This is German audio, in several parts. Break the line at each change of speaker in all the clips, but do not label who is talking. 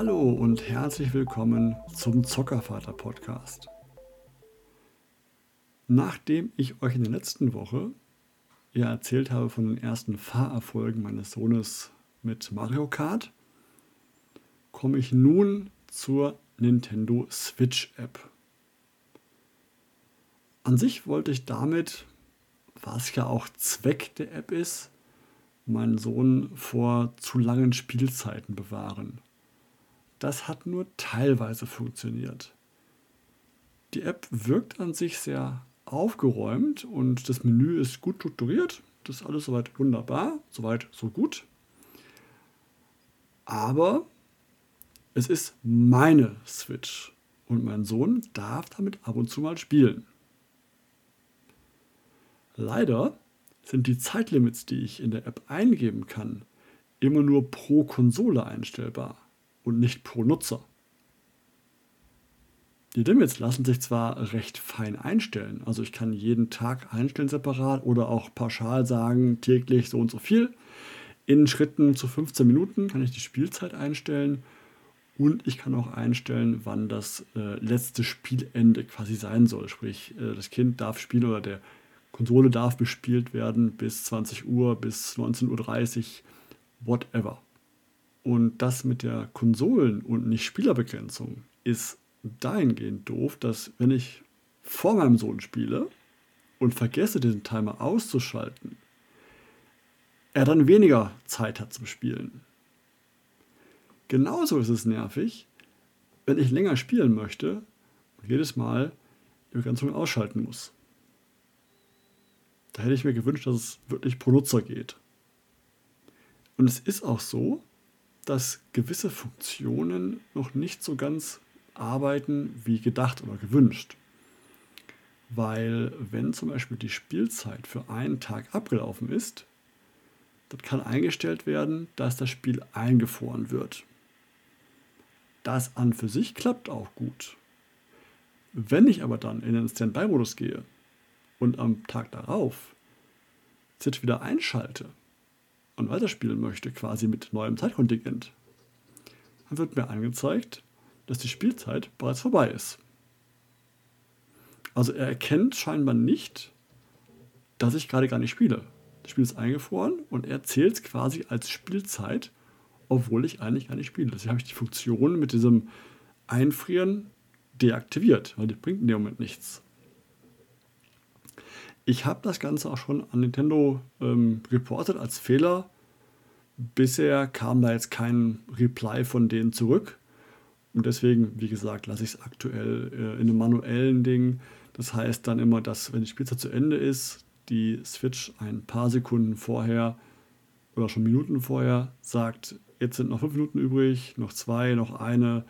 Hallo und herzlich willkommen zum Zockervater Podcast. Nachdem ich euch in der letzten Woche ja erzählt habe von den ersten Fahrerfolgen meines Sohnes mit Mario Kart, komme ich nun zur Nintendo Switch App. An sich wollte ich damit, was ja auch Zweck der App ist, meinen Sohn vor zu langen Spielzeiten bewahren. Das hat nur teilweise funktioniert. Die App wirkt an sich sehr aufgeräumt und das Menü ist gut strukturiert. Das ist alles soweit wunderbar, soweit so gut. Aber es ist meine Switch und mein Sohn darf damit ab und zu mal spielen. Leider sind die Zeitlimits, die ich in der App eingeben kann, immer nur pro Konsole einstellbar und nicht pro Nutzer. Die Limits lassen sich zwar recht fein einstellen, also ich kann jeden Tag einstellen separat oder auch pauschal sagen, täglich so und so viel. In Schritten zu 15 Minuten kann ich die Spielzeit einstellen und ich kann auch einstellen, wann das äh, letzte Spielende quasi sein soll. Sprich, äh, das Kind darf spielen oder der Konsole darf bespielt werden bis 20 Uhr, bis 19.30 Uhr, whatever. Und das mit der Konsolen- und nicht Spielerbegrenzung ist dahingehend doof, dass wenn ich vor meinem Sohn spiele und vergesse, diesen Timer auszuschalten, er dann weniger Zeit hat zum Spielen. Genauso ist es nervig, wenn ich länger spielen möchte und jedes Mal die Begrenzung ausschalten muss. Da hätte ich mir gewünscht, dass es wirklich pro Nutzer geht. Und es ist auch so, dass gewisse Funktionen noch nicht so ganz arbeiten wie gedacht oder gewünscht. Weil wenn zum Beispiel die Spielzeit für einen Tag abgelaufen ist, dann kann eingestellt werden, dass das Spiel eingefroren wird. Das an für sich klappt auch gut. Wenn ich aber dann in den Standby-Modus gehe und am Tag darauf Switch wieder einschalte und weiterspielen möchte, quasi mit neuem Zeitkontingent, dann wird mir angezeigt, dass die Spielzeit bereits vorbei ist. Also er erkennt scheinbar nicht, dass ich gerade gar nicht spiele. Das Spiel ist eingefroren und er zählt es quasi als Spielzeit, obwohl ich eigentlich gar nicht spiele. Deswegen habe ich die Funktion mit diesem Einfrieren deaktiviert, weil die bringt in dem Moment nichts. Ich habe das Ganze auch schon an Nintendo ähm, reportet als Fehler. Bisher kam da jetzt kein Reply von denen zurück. Und deswegen, wie gesagt, lasse ich es aktuell äh, in einem manuellen Ding. Das heißt dann immer, dass wenn die Spielzeit zu Ende ist, die Switch ein paar Sekunden vorher oder schon Minuten vorher sagt, jetzt sind noch fünf Minuten übrig, noch zwei, noch eine.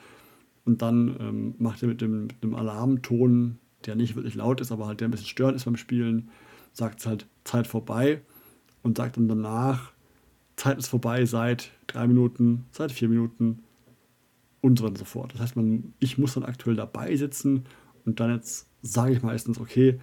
Und dann ähm, macht er mit dem, mit dem Alarmton, der nicht wirklich laut ist, aber halt der ein bisschen störend ist beim Spielen, sagt es halt Zeit vorbei und sagt dann danach, Zeit ist vorbei seit drei Minuten, seit vier Minuten und so weiter und so fort. Das heißt, man, ich muss dann aktuell dabei sitzen und dann jetzt sage ich meistens, okay,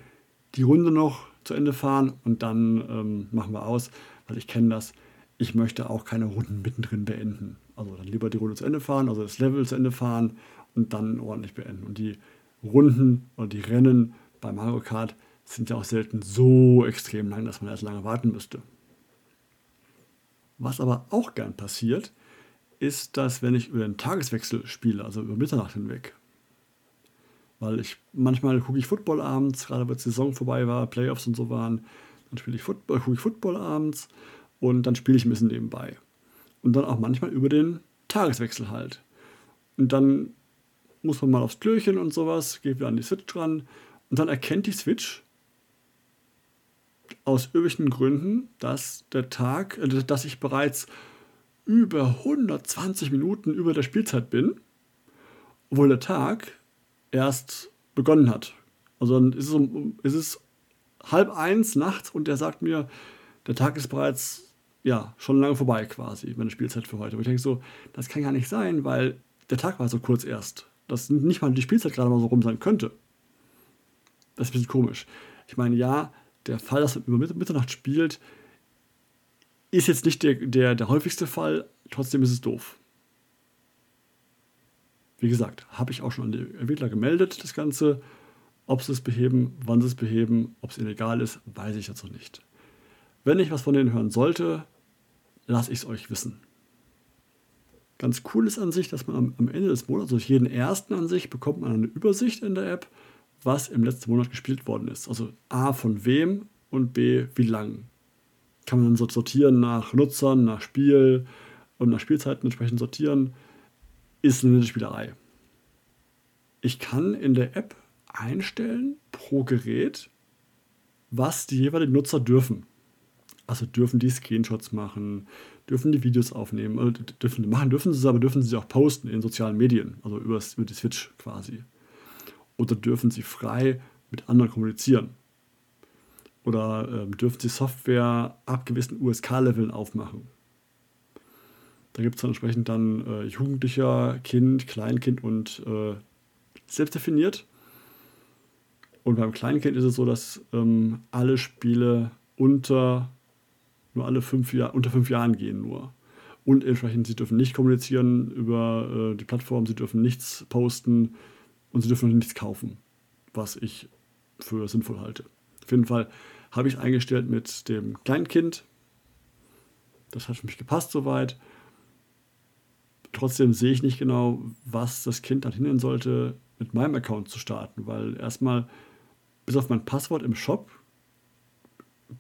die Runde noch zu Ende fahren und dann ähm, machen wir aus, weil ich kenne das. Ich möchte auch keine Runden mittendrin beenden. Also dann lieber die Runde zu Ende fahren, also das Level zu Ende fahren und dann ordentlich beenden. Und die Runden oder die Rennen bei Mario Kart sind ja auch selten so extrem lang, dass man erst lange warten müsste. Was aber auch gern passiert, ist, dass wenn ich über den Tageswechsel spiele, also über Mitternacht hinweg, weil ich manchmal gucke ich Football abends, gerade weil die Saison vorbei war, Playoffs und so waren, dann spiele ich Football, gucke ich Football abends und dann spiele ich ein bisschen nebenbei. Und dann auch manchmal über den Tageswechsel halt. Und dann muss man mal aufs Klöchen und sowas, geht wieder an die Switch dran und dann erkennt die Switch aus irgendwelchen Gründen, dass der Tag, äh, dass ich bereits über 120 Minuten über der Spielzeit bin, obwohl der Tag erst begonnen hat. Also dann ist es, um, ist es halb eins nachts und der sagt mir, der Tag ist bereits ja, schon lange vorbei quasi, meine Spielzeit für heute. Und ich denke so, das kann gar nicht sein, weil der Tag war so kurz erst. Dass nicht mal die Spielzeit gerade mal so rum sein könnte. Das ist ein bisschen komisch. Ich meine, ja, der Fall, dass man über Mitternacht spielt, ist jetzt nicht der, der, der häufigste Fall, trotzdem ist es doof. Wie gesagt, habe ich auch schon an die Entwickler gemeldet, das Ganze. Ob sie es beheben, wann sie es beheben, ob es illegal ist, weiß ich jetzt noch nicht. Wenn ich was von denen hören sollte, lasse ich es euch wissen. Ganz cool ist an sich, dass man am, am Ende des Monats, also jeden ersten an sich, bekommt man eine Übersicht in der App, was im letzten Monat gespielt worden ist. Also A von wem und B wie lang. Kann man dann sortieren nach Nutzern, nach Spiel und nach Spielzeiten entsprechend sortieren. Ist eine nette Spielerei. Ich kann in der App einstellen pro Gerät, was die jeweiligen Nutzer dürfen. Also dürfen die Screenshots machen, dürfen die Videos aufnehmen, oder dürfen machen dürfen sie es, aber dürfen sie auch posten in sozialen Medien, also über, über die Switch quasi. Oder dürfen sie frei mit anderen kommunizieren. Oder ähm, dürfen sie Software ab gewissen USK-Leveln aufmachen. Da gibt es dann entsprechend dann äh, Jugendlicher, Kind, Kleinkind und äh, selbstdefiniert. Und beim Kleinkind ist es so, dass ähm, alle Spiele unter nur alle fünf Jahr, unter fünf Jahren gehen nur. Und entsprechend, sie dürfen nicht kommunizieren über äh, die Plattform, sie dürfen nichts posten und sie dürfen nichts kaufen, was ich für sinnvoll halte. Auf jeden Fall habe ich es eingestellt mit dem Kleinkind. Das hat für mich gepasst soweit. Trotzdem sehe ich nicht genau, was das Kind dann hindern sollte, mit meinem Account zu starten, weil erstmal bis auf mein Passwort im Shop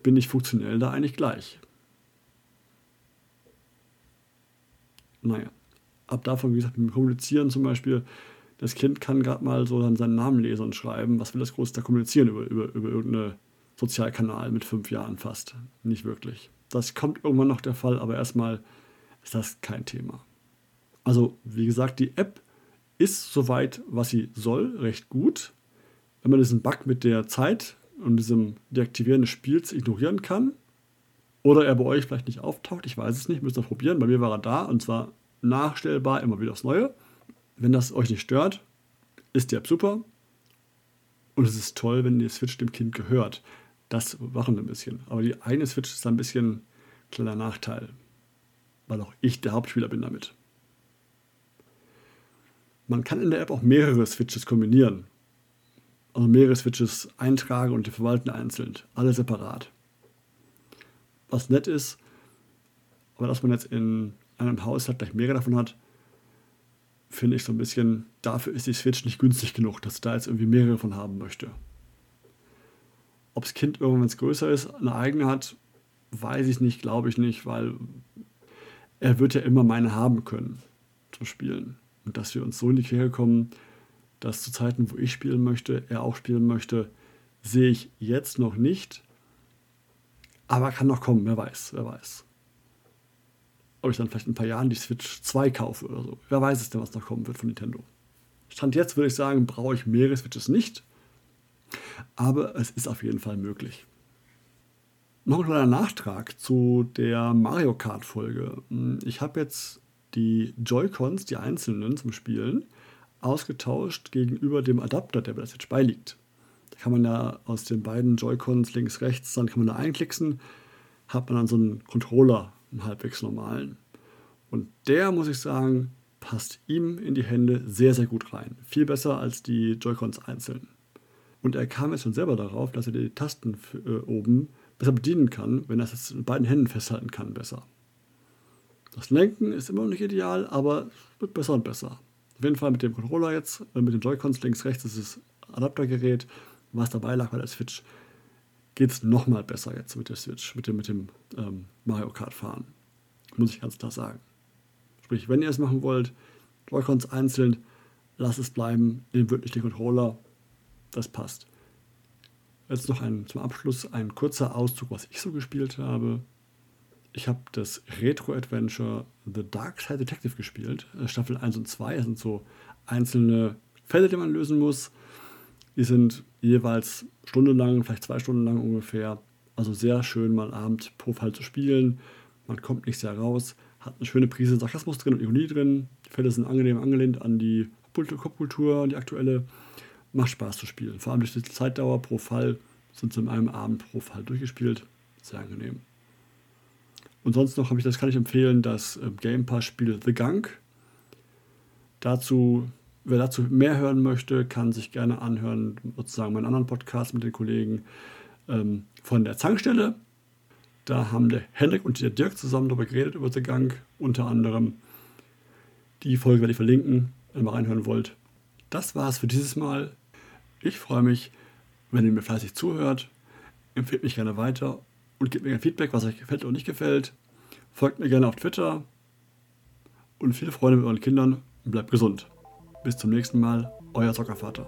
bin ich funktionell da eigentlich gleich. Naja, ab davon, wie gesagt, mit dem Kommunizieren zum Beispiel, das Kind kann gerade mal so dann seinen Namen lesen und schreiben. Was will das groß da kommunizieren über, über, über irgendeinen Sozialkanal mit fünf Jahren fast? Nicht wirklich. Das kommt irgendwann noch der Fall, aber erstmal ist das kein Thema. Also, wie gesagt, die App ist soweit, was sie soll, recht gut. Wenn man diesen Bug mit der Zeit und diesem Deaktivieren des Spiels ignorieren kann, oder er bei euch vielleicht nicht auftaucht, ich weiß es nicht, müsst ihr probieren. Bei mir war er da und zwar nachstellbar, immer wieder aufs Neue. Wenn das euch nicht stört, ist die App super. Und es ist toll, wenn die Switch dem Kind gehört. Das machen ein bisschen. Aber die eigene Switch ist ein bisschen ein kleiner Nachteil. Weil auch ich der Hauptspieler bin damit. Man kann in der App auch mehrere Switches kombinieren. Also mehrere Switches eintragen und die verwalten einzeln. Alle separat was nett ist. Aber dass man jetzt in einem Haushalt gleich mehrere davon hat, finde ich so ein bisschen, dafür ist die Switch nicht günstig genug, dass ich da jetzt irgendwie mehrere von haben möchte. Ob das Kind irgendwann, wenn es größer ist, eine eigene hat, weiß ich nicht, glaube ich nicht, weil er wird ja immer meine haben können zum Spielen. Und dass wir uns so in die Quere kommen, dass zu Zeiten, wo ich spielen möchte, er auch spielen möchte, sehe ich jetzt noch nicht. Aber kann noch kommen, wer weiß, wer weiß. Ob ich dann vielleicht in ein paar Jahren die Switch 2 kaufe oder so. Wer weiß es denn, was noch kommen wird von Nintendo. Stand jetzt würde ich sagen, brauche ich mehrere Switches nicht. Aber es ist auf jeden Fall möglich. Noch ein kleiner Nachtrag zu der Mario Kart Folge. Ich habe jetzt die Joy-Cons, die einzelnen zum Spielen, ausgetauscht gegenüber dem Adapter, der bei der Switch beiliegt. Kann man ja aus den beiden Joy-Cons links, rechts, dann kann man da einklicksen, hat man dann so einen Controller, einen halbwegs normalen. Und der, muss ich sagen, passt ihm in die Hände sehr, sehr gut rein. Viel besser als die Joy-Cons einzeln. Und er kam jetzt schon selber darauf, dass er die Tasten äh, oben besser bedienen kann, wenn er es mit beiden Händen festhalten kann, besser. Das Lenken ist immer noch nicht ideal, aber wird besser und besser. Auf jeden Fall mit dem Controller jetzt, äh, mit den Joy-Cons links, rechts, ist das Adaptergerät was dabei lag bei der Switch, geht es nochmal besser jetzt mit der Switch, mit dem, mit dem ähm, Mario Kart fahren. Muss ich ganz klar sagen. Sprich, wenn ihr es machen wollt, Joy-Cons einzeln, lasst es bleiben, nehmt wirklich den Controller, das passt. Jetzt noch ein, zum Abschluss ein kurzer Auszug, was ich so gespielt habe. Ich habe das Retro-Adventure The Dark Side Detective gespielt, äh, Staffel 1 und 2. Das sind so einzelne Fälle, die man lösen muss. Die sind jeweils stundenlang, vielleicht zwei Stunden lang ungefähr. Also sehr schön mal Abend pro Fall zu spielen. Man kommt nicht sehr raus, hat eine schöne Prise Sarkasmus drin und Ironie drin. Die Fälle sind angenehm angelehnt an die Popkultur, die aktuelle. Macht Spaß zu spielen. Vor allem durch die Zeitdauer pro Fall sind sie in einem Abend pro Fall durchgespielt. Sehr angenehm. Und sonst noch habe ich, das kann ich empfehlen, das äh, Game Pass Spiel The Gunk. Dazu wer dazu mehr hören möchte, kann sich gerne anhören, sozusagen meinen anderen Podcast mit den Kollegen ähm, von der Zankstelle. Da haben der Hendrik und der Dirk zusammen darüber geredet, über den Gang unter anderem. Die Folge werde ich verlinken, wenn ihr mal reinhören wollt. Das war es für dieses Mal. Ich freue mich, wenn ihr mir fleißig zuhört. Empfehlt mich gerne weiter und gebt mir ein Feedback, was euch gefällt oder nicht gefällt. Folgt mir gerne auf Twitter und viele Freunde mit euren Kindern und bleibt gesund. Bis zum nächsten Mal, euer Soccervater.